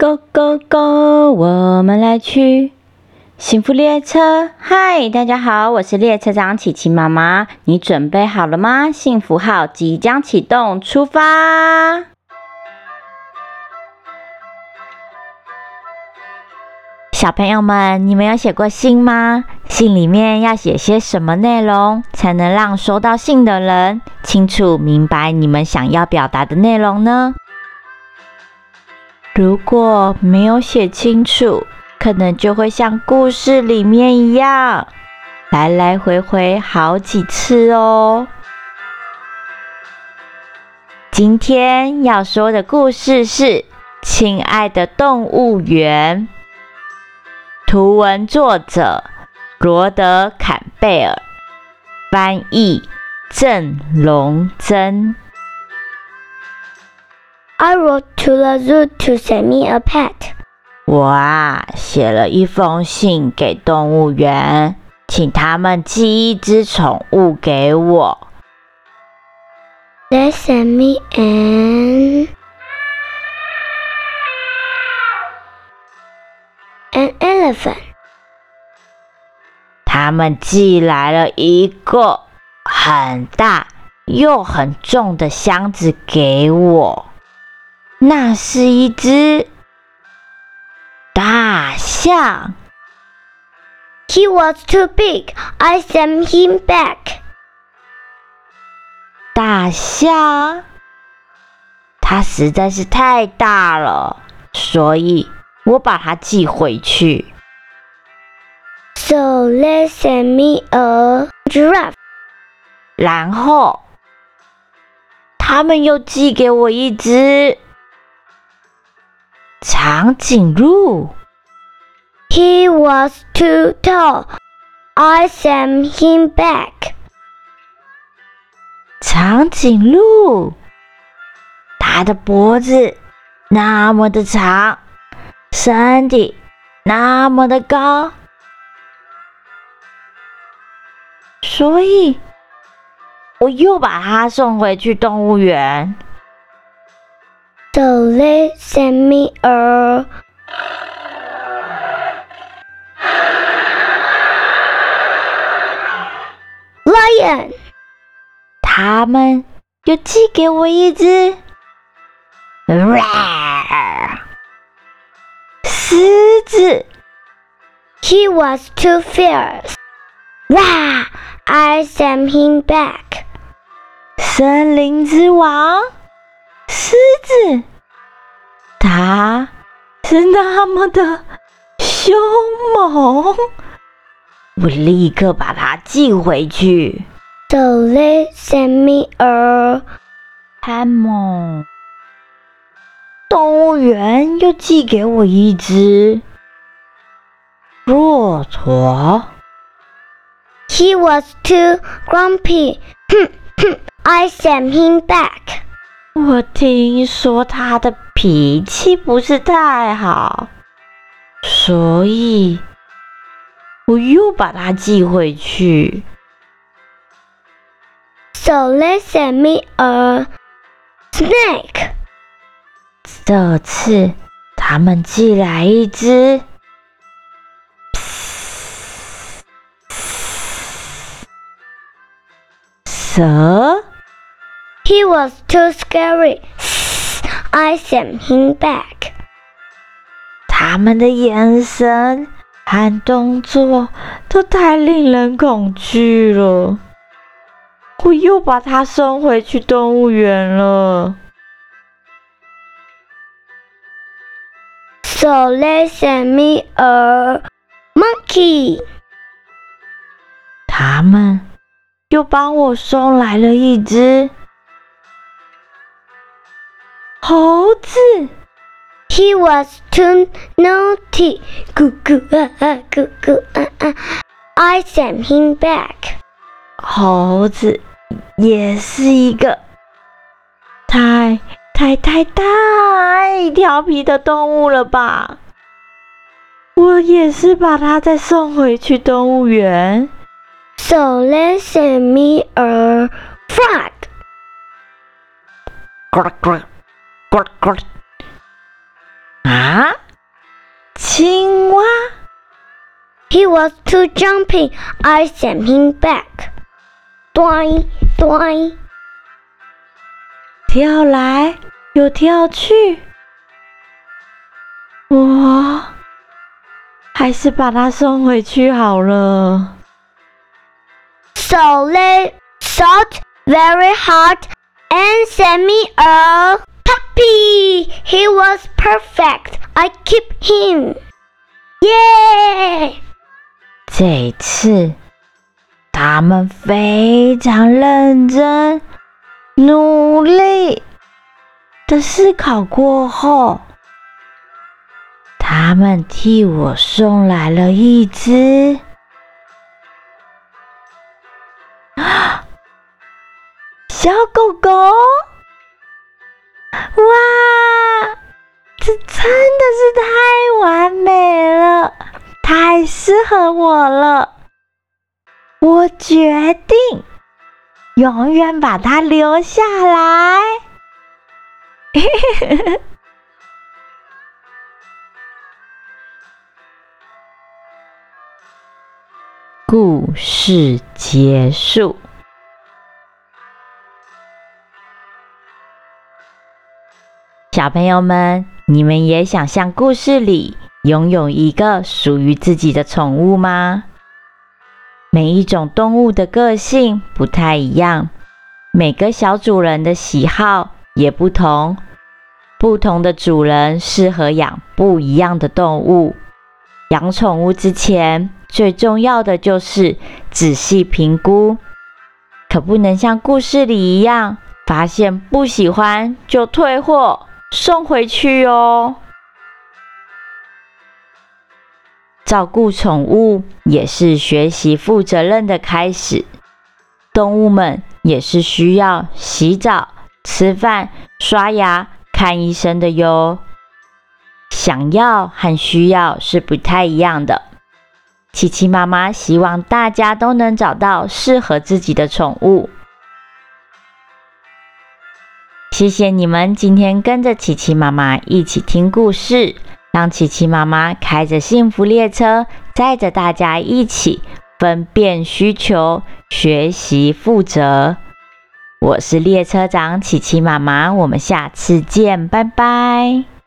Go go go！我们来去幸福列车。嗨，大家好，我是列车长琪琪妈妈。你准备好了吗？幸福号即将启动，出发！小朋友们，你们有写过信吗？信里面要写些什么内容，才能让收到信的人清楚明白你们想要表达的内容呢？如果没有写清楚，可能就会像故事里面一样，来来回回好几次哦。今天要说的故事是《亲爱的动物园》，图文作者罗德·坎贝尔，翻译郑龙珍。I wrote to the zoo to send me a pet. 我啊，写了一封信给动物园，请他们寄一只宠物给我。They sent me an an elephant. 他们寄来了一个很大又很重的箱子给我。那是一只大象。He was too big. I sent him back. 大象，它实在是太大了，所以我把它寄回去。So they sent me a giraffe. 然后他们又寄给我一只。长颈鹿。He was too tall. I sent him back. 长颈鹿，它的脖子那么的长，身体那么的高，所以我又把它送回去动物园。So they sent me a lion. 他们又寄给我一只狮子。He was too fierce. Wow! I sent him back. 森林之王。 狮子，它是那么的凶猛，我立刻把它寄回去。So they sent me a hammer。动物园又寄给我一只骆驼。He was too grumpy. I sent him back. 我听说他的脾气不是太好，所以我又把他寄回去。So they sent me a snake。这次他们寄来一只蛇。He was too scary. I sent him back. 他们的眼神和动作都太令人恐惧了。我又把他送回去动物园了。So they sent me a monkey. 他们又帮我送来了一只。猴子，He was too naughty. 咕咕啊啊，咕咕啊啊，I sent him back. 猴子也是一个太太太太调皮的动物了吧？我也是把它再送回去动物园。So let's send me a frog. 呱呱。呱呱！ 啊，青蛙。 He was too jumpy. I sent him back. Doing, doing. 跳来又跳去，我还是把它送回去好了。 So they thought very hard and sent me a puppy. He was perfect. I keep him. Yeah. 这一次，他们非常认真、努力的思考过后，他们替我送来了一只啊小狗狗。哇，这真的是太完美了！太适合我了，我决定永远把它留下来。嘿嘿嘿嘿故事结束。小朋友们，你们也想像故事里拥有一个属于自己的宠物吗？每一种动物的个性不太一样，每个小主人的喜好也不同，不同的主人适合养不一样的动物。养宠物之前，最重要的就是仔细评估，可不能像故事里一样，发现不喜欢就退货送回去哦。照顾宠物也是学习负责任的开始。动物们也是需要洗澡、吃饭、刷牙、看医生的哟。想要和需要是不太一样的。琪琪妈妈希望大家都能找到适合自己的宠物。谢谢你们今天跟着琪琪妈妈一起听故事。让琪琪妈妈开着幸福列车，载着大家一起分辨需求，学习负责。我是列车长琪琪妈妈，我们下次见，拜拜。